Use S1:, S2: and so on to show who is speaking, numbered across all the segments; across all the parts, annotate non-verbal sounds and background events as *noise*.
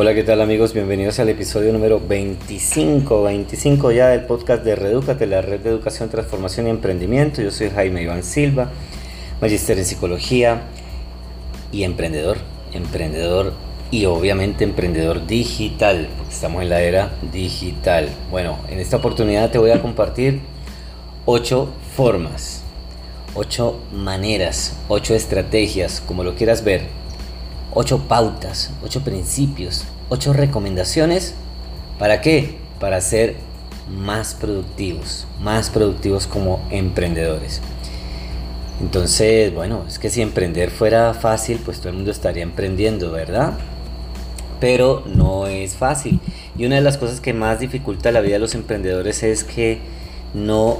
S1: Hola, ¿qué tal amigos? Bienvenidos al episodio número 25, 25 ya del podcast de Redúcate, la red de educación, transformación y emprendimiento. Yo soy Jaime Iván Silva, magister en psicología y emprendedor, emprendedor y obviamente emprendedor digital, porque estamos en la era digital. Bueno, en esta oportunidad te voy a compartir ocho formas, ocho maneras, ocho estrategias, como lo quieras ver, ocho pautas, ocho principios, ocho recomendaciones. ¿Para qué? Para ser más productivos, más productivos como emprendedores. Entonces, bueno, es que si emprender fuera fácil, pues todo el mundo estaría emprendiendo, ¿verdad? Pero no es fácil. Y una de las cosas que más dificulta la vida de los emprendedores es que no,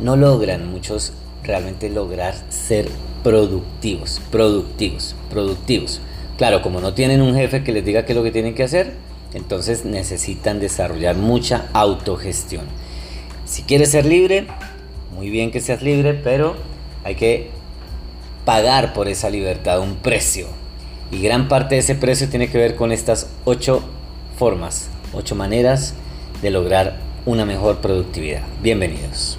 S1: no logran muchos realmente lograr ser productivos, productivos, productivos. Claro, como no tienen un jefe que les diga qué es lo que tienen que hacer, entonces necesitan desarrollar mucha autogestión. Si quieres ser libre, muy bien que seas libre, pero hay que pagar por esa libertad un precio. Y gran parte de ese precio tiene que ver con estas ocho formas, ocho maneras de lograr una mejor productividad. Bienvenidos.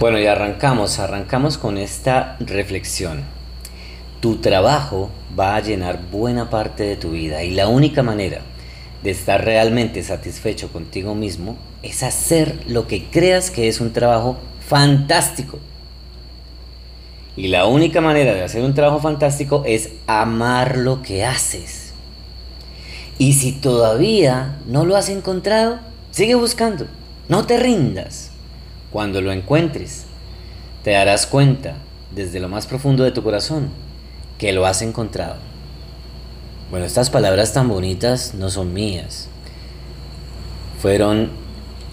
S1: Bueno, y arrancamos, arrancamos con esta reflexión. Tu trabajo va a llenar buena parte de tu vida y la única manera de estar realmente satisfecho contigo mismo es hacer lo que creas que es un trabajo fantástico. Y la única manera de hacer un trabajo fantástico es amar lo que haces. Y si todavía no lo has encontrado, sigue buscando. No te rindas. Cuando lo encuentres, te darás cuenta desde lo más profundo de tu corazón que lo has encontrado. Bueno, estas palabras tan bonitas no son mías. Fueron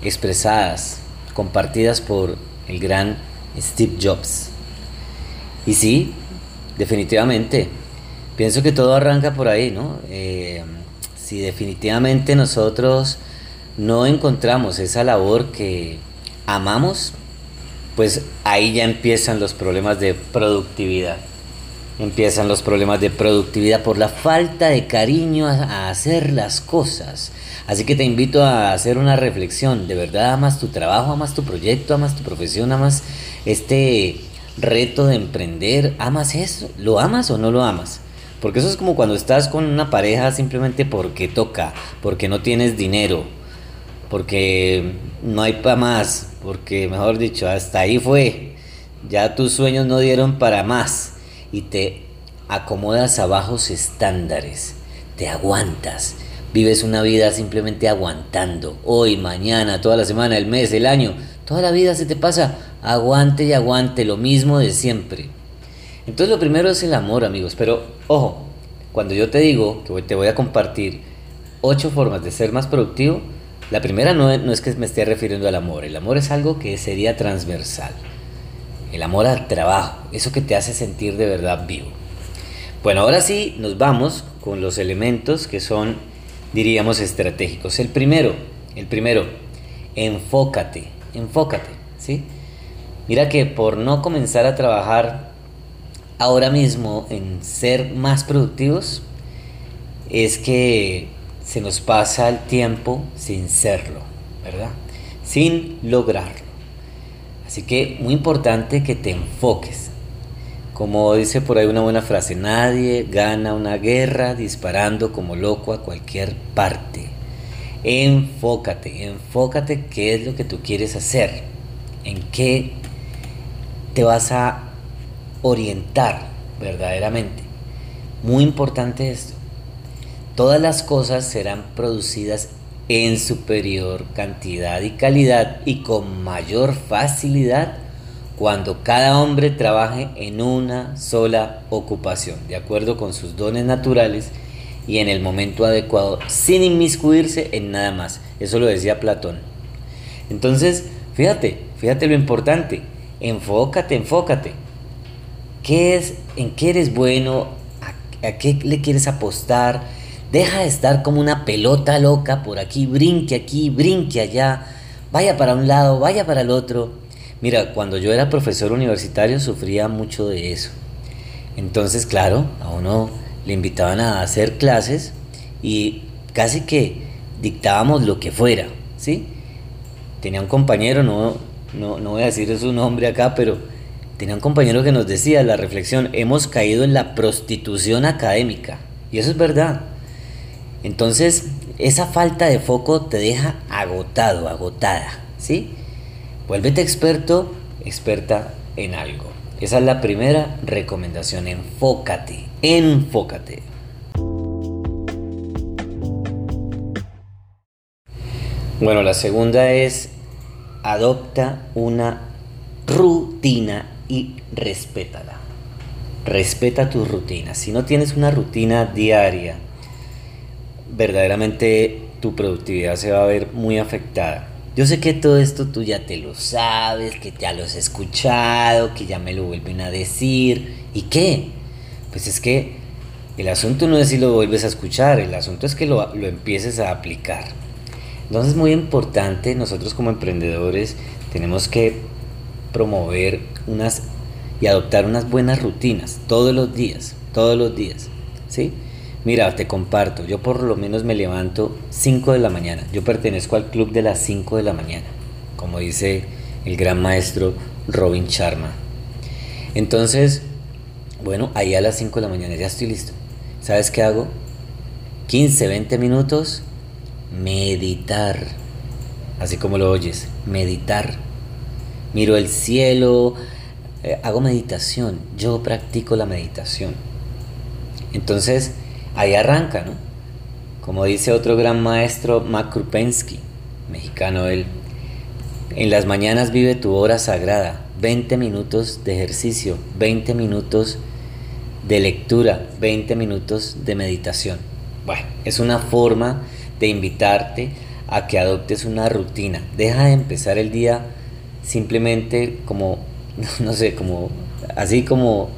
S1: expresadas, compartidas por el gran Steve Jobs. Y sí, definitivamente, pienso que todo arranca por ahí, ¿no? Eh, si definitivamente nosotros no encontramos esa labor que amamos, pues ahí ya empiezan los problemas de productividad. Empiezan los problemas de productividad por la falta de cariño a, hacer las cosas. Así que te invito a hacer una reflexión. ¿De verdad amas tu trabajo, amas tu proyecto, amas tu profesión, amas este reto de emprender? ¿Amas eso? ¿Lo amas o no lo amas? Porque eso es como cuando estás con una pareja simplemente porque toca, porque no tienes dinero, porque no hay para más, porque mejor dicho, hasta ahí fue, ya tus sueños no dieron para más y te acomodas a bajos estándares, te aguantas, vives una vida simplemente aguantando, hoy, mañana, toda la semana, el mes, el año, toda la vida se te pasa, aguante y aguante, lo mismo de siempre. Entonces lo primero es el amor, amigos, pero ojo, cuando yo te digo que te voy a compartir ocho formas de ser más productivo, la primera no, es que me esté refiriendo al amor, el amor es algo que sería transversal. El amor al trabajo, eso que te hace sentir de verdad vivo. Bueno, ahora sí nos vamos con los elementos que son, diríamos, estratégicos. El primero, el primero, enfócate, enfócate, ¿sí? Mira que por no comenzar a trabajar ahora mismo en ser más productivos, es que se nos pasa el tiempo sin serlo, ¿verdad? Sin lograrlo. Así que muy importante que te enfoques. Como dice por ahí una buena frase, nadie gana una guerra disparando como loco a cualquier parte. Enfócate, enfócate qué es lo que tú quieres hacer, en qué te vas a orientar verdaderamente. Muy importante esto. Todas las cosas serán producidas en superior cantidad y calidad y con mayor facilidad cuando cada hombre trabaje en una sola ocupación, de acuerdo con sus dones naturales y en el momento adecuado, sin inmiscuirse en nada más. Eso lo decía Platón. Entonces, fíjate, fíjate lo importante. Enfócate, enfócate. ¿Qué es, ¿En qué eres bueno? ¿A, a qué le quieres apostar? Deja de estar como una pelota loca por aquí, brinque aquí, brinque allá, vaya para un lado, vaya para el otro. Mira, cuando yo era profesor universitario sufría mucho de eso. Entonces, claro, a uno le invitaban a hacer clases y casi que dictábamos lo que fuera, ¿sí? Tenía un compañero, no, no, no voy a decir su nombre acá, pero tenía un compañero que nos decía la reflexión, hemos caído en la prostitución académica. Y eso es verdad. Entonces, esa falta de foco te deja agotado, agotada, ¿sí? Vuélvete experto, experta en algo. Esa es la primera recomendación, enfócate, enfócate. Bueno, la segunda es adopta una rutina y respétala. Respeta tus rutinas. Si no tienes una rutina diaria, verdaderamente tu productividad se va a ver muy afectada. Yo sé que todo esto tú ya te lo sabes, que ya lo has escuchado, que ya me lo vuelven a decir. ¿Y qué? Pues es que el asunto no es si lo vuelves a escuchar, el asunto es que lo, lo empieces a aplicar. Entonces es muy importante, nosotros como emprendedores tenemos que promover unas y adoptar unas buenas rutinas todos los días, todos los días, ¿sí? Mira, te comparto, yo por lo menos me levanto 5 de la mañana. Yo pertenezco al club de las 5 de la mañana, como dice el gran maestro Robin Sharma. Entonces, bueno, ahí a las 5 de la mañana ya estoy listo. ¿Sabes qué hago? 15, 20 minutos meditar, así como lo oyes, meditar. Miro el cielo, eh, hago meditación, yo practico la meditación. Entonces, ahí arranca, ¿no? Como dice otro gran maestro, Mac mexicano él, en las mañanas vive tu hora sagrada, 20 minutos de ejercicio, 20 minutos de lectura, 20 minutos de meditación. Bueno, es una forma de invitarte a que adoptes una rutina. Deja de empezar el día simplemente como, *laughs* no sé, como así como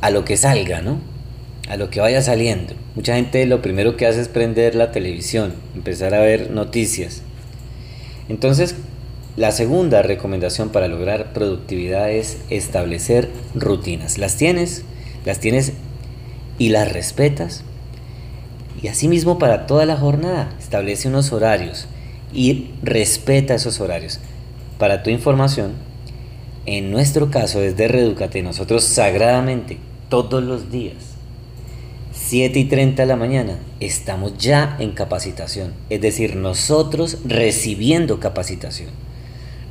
S1: a lo que salga, ¿no? A lo que vaya saliendo. Mucha gente lo primero que hace es prender la televisión, empezar a ver noticias. Entonces, la segunda recomendación para lograr productividad es establecer rutinas. ¿Las tienes? ¿Las tienes y las respetas? Y asimismo para toda la jornada, establece unos horarios y respeta esos horarios. Para tu información, en nuestro caso desde Reducate, nosotros sagradamente todos los días, 7 y 30 de la mañana, estamos ya en capacitación. Es decir, nosotros recibiendo capacitación.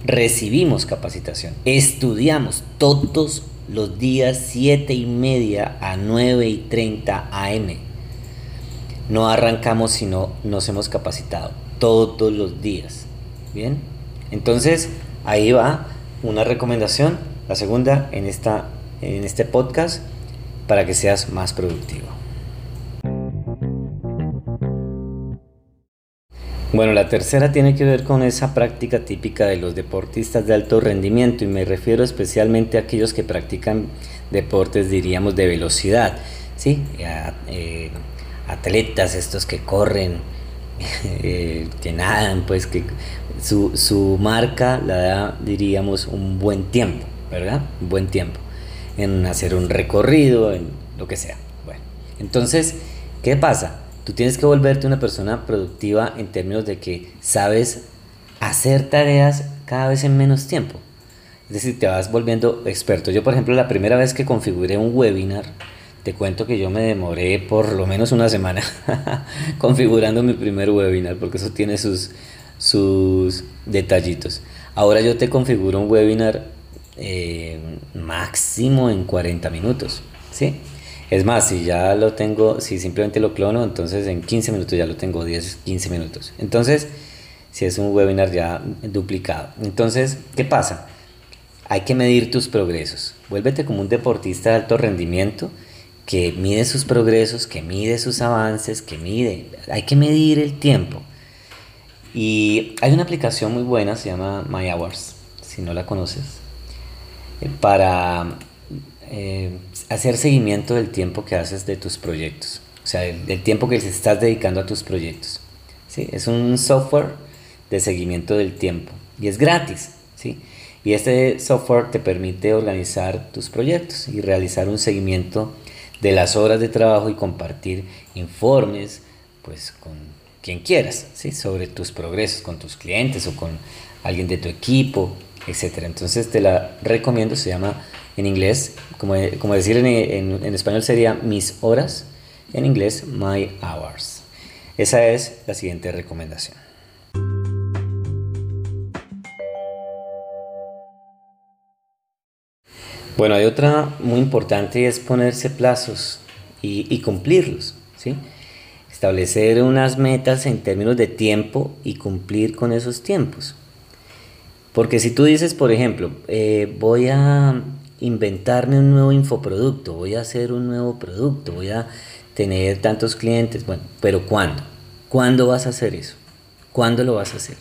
S1: Recibimos capacitación. Estudiamos todos los días 7 y media a 9 y 30 am no arrancamos si no nos hemos capacitado todos los días. Bien, entonces ahí va una recomendación, la segunda en, esta, en este podcast, para que seas más productivo. Bueno, la tercera tiene que ver con esa práctica típica de los deportistas de alto rendimiento y me refiero especialmente a aquellos que practican deportes, diríamos, de velocidad. ¿sí? Eh, atletas, estos que corren, *laughs* eh, que nadan, pues que su, su, marca la da, diríamos, un buen tiempo, ¿verdad? Un buen tiempo en hacer un recorrido, en lo que sea. Bueno, entonces, ¿qué pasa? Tú tienes que volverte una persona productiva en términos de que sabes hacer tareas cada vez en menos tiempo. Es decir, te vas volviendo experto. Yo, por ejemplo, la primera vez que configuré un webinar, te cuento que yo me demoré por lo menos una semana *laughs* configurando mi primer webinar, porque eso tiene sus, sus detallitos. Ahora yo te configuro un webinar eh, máximo en 40 minutos, ¿sí? Es más, si ya lo tengo, si simplemente lo clono, entonces en 15 minutos ya lo tengo, 10, 15 minutos. Entonces, si es un webinar ya duplicado. Entonces, ¿qué pasa? Hay que medir tus progresos. Vuélvete como un deportista de alto rendimiento que mide sus progresos, que mide sus avances, que mide, hay que medir el tiempo. Y hay una aplicación muy buena, se llama My Hours, si no la conoces, eh, para eh, hacer seguimiento del tiempo que haces de tus proyectos, o sea, del, tiempo que estás dedicando a tus proyectos. ¿sí? Es un software de seguimiento del tiempo y es gratis, ¿sí? Y este software te permite organizar tus proyectos y realizar un seguimiento de las horas de trabajo y compartir informes pues con quien quieras, ¿sí? sobre tus progresos, con tus clientes o con alguien de tu equipo, etc. Entonces te la recomiendo, se llama en inglés, como, como decir en, en, en español sería mis horas, en inglés my hours. Esa es la siguiente recomendación. Bueno, hay otra muy importante y es ponerse plazos y, cumplirlos, ¿sí? Establecer unas metas en términos de tiempo y cumplir con esos tiempos. Porque si tú dices, por ejemplo, eh, voy a inventarme un nuevo infoproducto, voy a hacer un nuevo producto, voy a tener tantos clientes, bueno, pero ¿cuándo? ¿Cuándo vas a hacer eso? ¿Cuándo lo vas a hacer?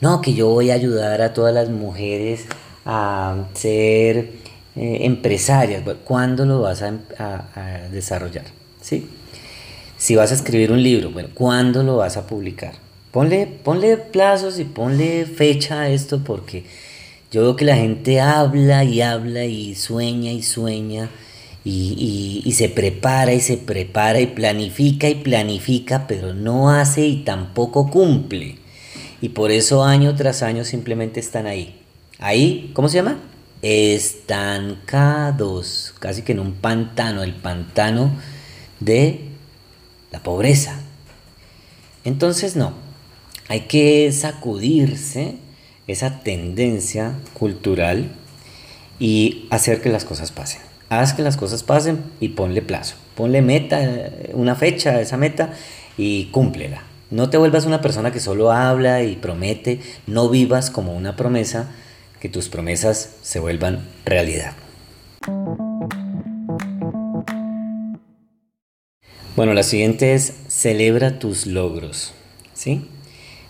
S1: No, que yo voy a ayudar a todas las mujeres a ser eh, empresarias. ¿Cuándo lo vas a, desarrollar? ¿Sí? Si vas a escribir un libro, bueno, ¿cuándo lo vas a publicar? Ponle, ponle plazos y ponle fecha a esto porque yo veo que la gente habla y habla y sueña y sueña y, se prepara y se prepara y planifica y planifica, pero no hace y tampoco cumple. Y por eso año tras año simplemente están ahí. Ahí, ¿cómo se llama? estancados, casi que en un pantano, el pantano de la pobreza. Entonces no, hay que sacudirse esa tendencia cultural y hacer que las cosas pasen. Haz que las cosas pasen y ponle plazo. Ponle meta, una fecha a esa meta y cúmplela. No te vuelvas una persona que solo habla y promete, no vivas como una promesa, que tus promesas se vuelvan realidad. Bueno, la siguiente es celebra tus logros. ¿Sí?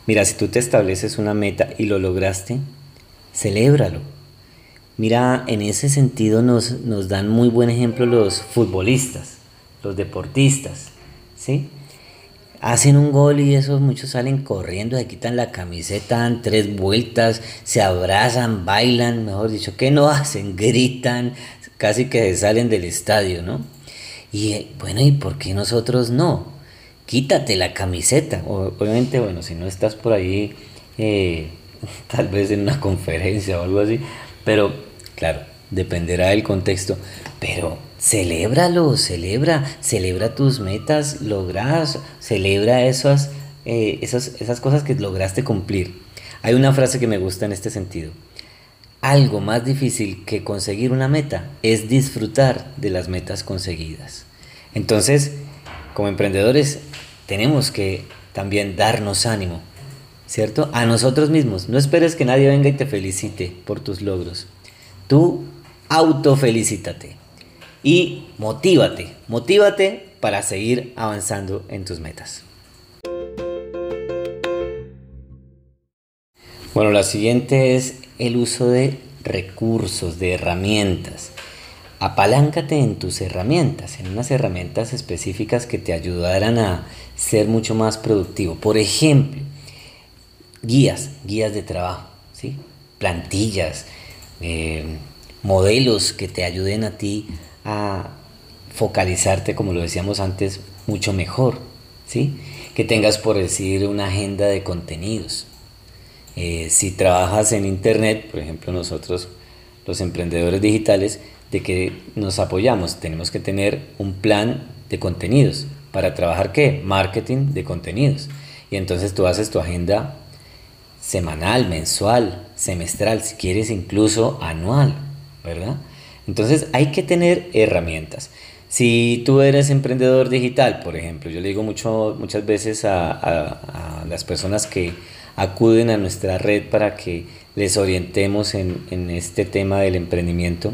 S1: Mira, si tú te estableces una meta y lo lograste, celébralo. Mira, en ese sentido nos, nos dan muy buen ejemplo los futbolistas, los deportistas. ¿Sí? hacen un gol y esos muchos salen corriendo, se quitan la camiseta, dan tres vueltas, se abrazan, bailan, mejor dicho, ¿qué no hacen? *laughs* Gritan, casi que se salen del estadio, ¿no? Y bueno, ¿y por qué nosotros no? Quítate la camiseta. obviamente, bueno, si no estás por ahí, eh, *laughs* tal vez en una conferencia o algo así, pero claro, dependerá del contexto, pero celébralo, celebra, celebra tus metas logras, celebra esas, eh, esas, esas cosas que lograste cumplir. Hay una frase que me gusta en este sentido. Algo más difícil que conseguir una meta es disfrutar de las metas conseguidas. Entonces, como emprendedores, tenemos que también darnos ánimo, ¿cierto? A nosotros mismos. No esperes que nadie venga y te felicite por tus logros. Tú autofelicítate y motívate, motívate para seguir avanzando en tus metas. Bueno, la siguiente es el uso de recursos, de herramientas. Apaláncate en tus herramientas, en unas herramientas específicas que te ayudarán a ser mucho más productivo. Por ejemplo, guías, guías de trabajo, ¿sí? plantillas, eh, modelos que te ayuden a ti a focalizarte, como lo decíamos antes, mucho mejor, ¿sí? Que tengas, por decir, una agenda de contenidos. Eh, si trabajas en Internet, por ejemplo, nosotros, los emprendedores digitales, de que nos apoyamos, tenemos que tener un plan de contenidos. ¿Para trabajar qué? Marketing de contenidos. Y entonces tú haces tu agenda semanal, mensual, semestral, si quieres incluso anual, ¿verdad? Entonces hay que tener herramientas. Si tú eres emprendedor digital, por ejemplo, yo le digo mucho, muchas veces a, las personas que acuden a nuestra red para que les orientemos en, este tema del emprendimiento,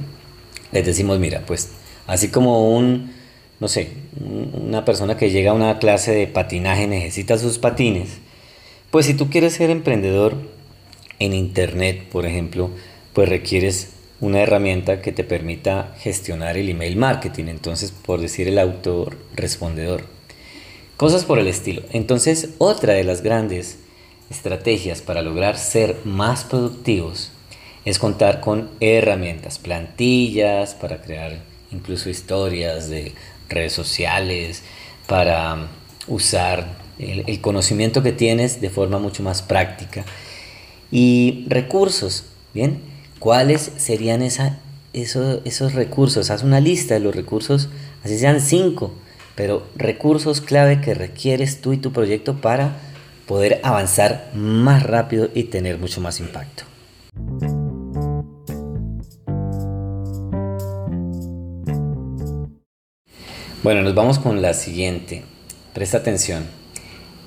S1: les decimos, mira, pues así como un, no sé, una persona que llega a una clase de patinaje necesita sus patines, pues si tú quieres ser emprendedor en Internet, por ejemplo, pues requieres una herramienta que te permita gestionar el email marketing, entonces por decir el autorrespondedor. Cosas por el estilo. Entonces, otra de las grandes estrategias para lograr ser más productivos es contar con herramientas, plantillas para crear incluso historias de redes sociales, para usar el, conocimiento que tienes de forma mucho más práctica. Y recursos, ¿bien? ¿Cuáles serían esa, esos recursos? Haz una lista de los recursos, así sean cinco, pero recursos clave que requieres tú y tu proyecto para poder avanzar más rápido y tener mucho más impacto. Bueno, nos vamos con la siguiente. Presta atención.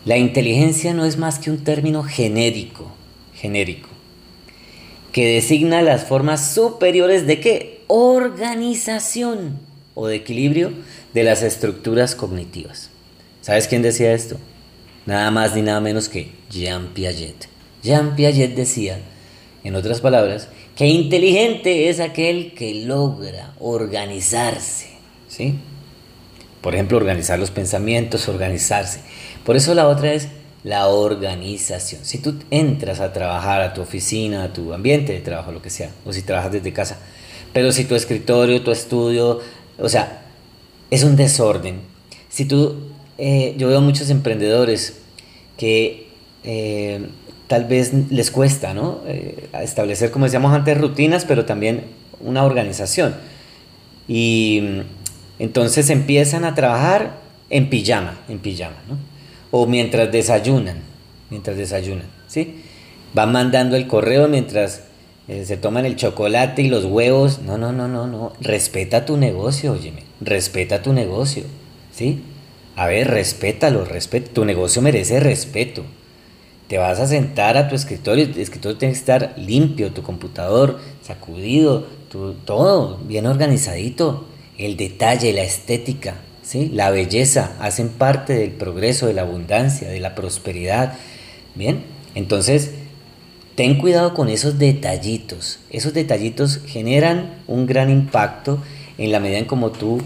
S1: La inteligencia no es más que un término genérico, genérico, que designa las formas superiores de qué? Organización o de equilibrio de las estructuras cognitivas. ¿Sabes quién decía esto? Nada más ni nada menos que Jean Piaget. Jean Piaget decía, en otras palabras, que inteligente es aquel que logra organizarse, ¿sí? Por ejemplo, organizar los pensamientos, organizarse. Por eso la otra es la organización. Si tú entras a trabajar a tu oficina, a tu ambiente de trabajo, lo que sea, o si trabajas desde casa, pero si tu escritorio, tu estudio, o sea, es un desorden. Si tú, eh, yo veo muchos emprendedores que eh, tal vez les cuesta, ¿no? Eh, establecer, como decíamos antes, rutinas, pero también una organización. Y entonces empiezan a trabajar en pijama, en pijama, ¿no? O mientras desayunan, mientras desayunan, ¿sí? Van mandando el correo mientras eh, se toman el chocolate y los huevos. No, no, no, no, no. Respeta tu negocio, óyeme. Respeta tu negocio, ¿sí? A ver, respétalo, respeta. Tu negocio merece respeto. Te vas a sentar a tu escritorio, el escritorio tiene que estar limpio, tu computador sacudido, tu, todo bien organizadito el detalle, la estética, ¿sí? la belleza hacen parte del progreso, de la abundancia, de la prosperidad. Bien, entonces ten cuidado con esos detallitos. Esos detallitos generan un gran impacto en la medida en como tú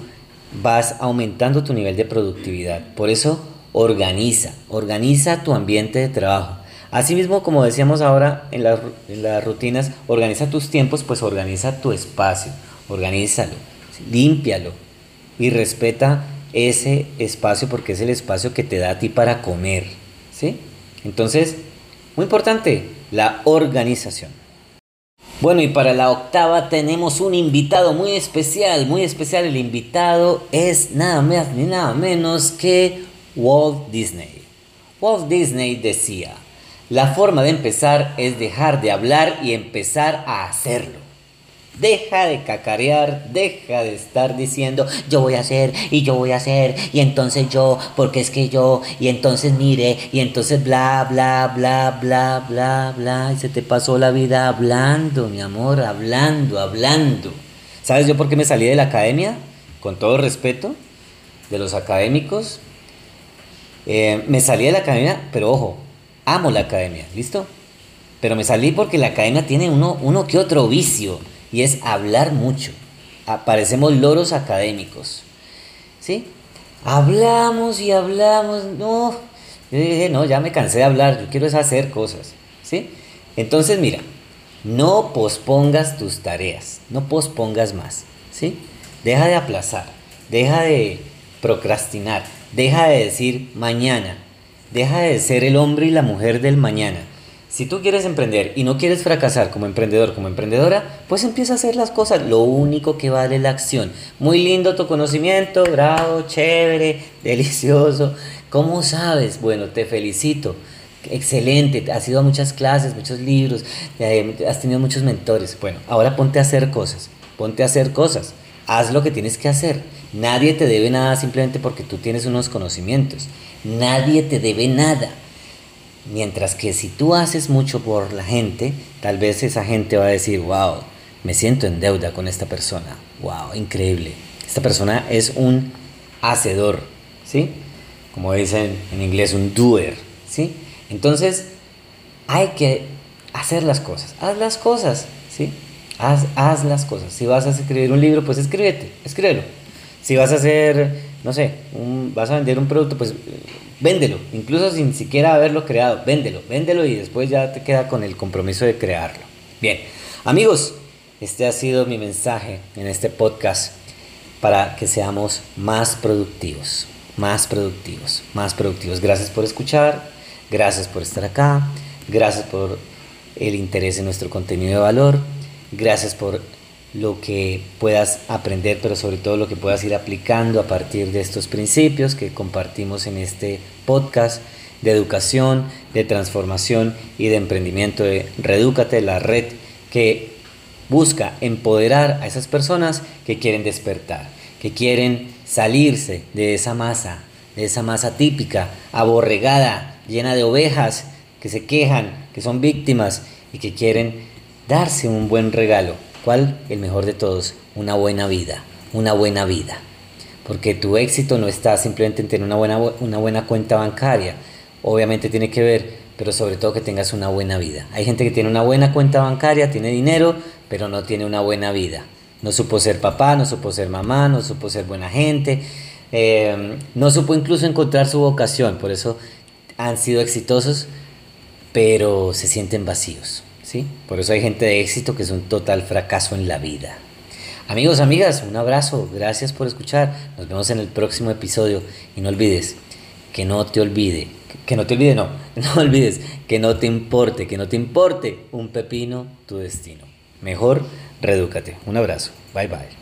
S1: vas aumentando tu nivel de productividad. Por eso organiza, organiza tu ambiente de trabajo. Asimismo, como decíamos ahora en, en las rutinas, organiza tus tiempos, pues organiza tu espacio, organízalo límpialo y respeta ese espacio porque es el espacio que te da a ti para comer. ¿sí? Entonces, muy importante, la organización. Bueno, y para la octava tenemos un invitado muy especial, muy especial. El invitado es nada más ni nada menos que Walt Disney. Walt Disney decía, la forma de empezar es dejar de hablar y empezar a hacerlo. Deja de cacarear, deja de estar diciendo yo voy a hacer y yo voy a hacer y entonces yo, porque es que yo, y entonces mire, y entonces bla, bla, bla, bla, bla, bla, y se te pasó la vida hablando, mi amor, hablando, hablando. ¿Sabes yo por qué me salí de la academia? Con todo respeto de los académicos. Eh, me salí de la academia, pero ojo, amo la academia, ¿listo? Pero me salí porque la academia tiene uno, uno que otro vicio y es hablar mucho. Parecemos loros académicos. ¿Sí? Hablamos y hablamos. No, yo dije, no, ya me cansé de hablar, yo quiero es hacer cosas. ¿Sí? Entonces, mira, no pospongas tus tareas, no pospongas más. ¿Sí? Deja de aplazar, deja de procrastinar, deja de decir mañana, deja de ser el hombre y la mujer del mañana si tú quieres emprender y no quieres fracasar como emprendedor, como emprendedora, pues empieza a hacer las cosas. Lo único que vale es la acción. Muy lindo tu conocimiento, bravo, chévere, *laughs* delicioso. ¿Cómo sabes? Bueno, te felicito. Excelente, has ido a muchas clases, muchos libros, eh, has tenido muchos mentores. Bueno, ahora ponte a hacer cosas. Ponte a hacer cosas. Haz lo que tienes que hacer. Nadie te debe nada simplemente porque tú tienes unos conocimientos. Nadie te debe nada. Mientras que si tú haces mucho por la gente, tal vez esa gente va a decir, wow, me siento en deuda con esta persona. Wow, increíble. Esta persona es un hacedor, ¿sí? Como dicen en inglés, un doer, ¿sí? Entonces, hay que hacer las cosas. Haz las cosas, ¿sí? Haz, haz las cosas. Si vas a escribir un libro, pues escríbete, escríbelo. Si vas a hacer, no sé, vas a vender un producto, pues véndelo, incluso sin siquiera haberlo creado, véndelo, véndelo y después ya te queda con el compromiso de crearlo. Bien, amigos, este ha sido mi mensaje en este podcast para que seamos más productivos, más productivos, más productivos. Gracias por escuchar, gracias por estar acá, gracias por el interés en nuestro contenido de valor, gracias por lo que puedas aprender, pero sobre todo lo que puedas ir aplicando a partir de estos principios que compartimos en este podcast de educación, de transformación y de emprendimiento de Redúcate, la red que busca empoderar a esas personas que quieren despertar, que quieren salirse de esa masa, de esa masa típica, aborregada, llena de ovejas que se quejan, que son víctimas y que quieren darse un buen regalo El mejor de todos, una buena vida, una buena vida. Porque tu éxito no está simplemente en tener una buena, una buena cuenta bancaria. Obviamente tiene que ver, pero sobre todo que tengas una buena vida. Hay gente que tiene una buena cuenta bancaria, tiene dinero, pero no tiene una buena vida. No supo ser papá, no supo ser mamá, no supo ser buena gente, eh, no supo incluso encontrar su vocación. Por eso han sido exitosos, pero se sienten vacíos. ¿Sí? Por eso hay gente de éxito que es un total fracaso en la vida. Amigos, amigas, un abrazo, gracias por escuchar, nos vemos en el próximo episodio y no olvides que no te olvide, que no te olvide, no, *laughs* no olvides, que no te importe, que no te importe un pepino tu destino. Mejor, redúcate. Un abrazo, bye bye.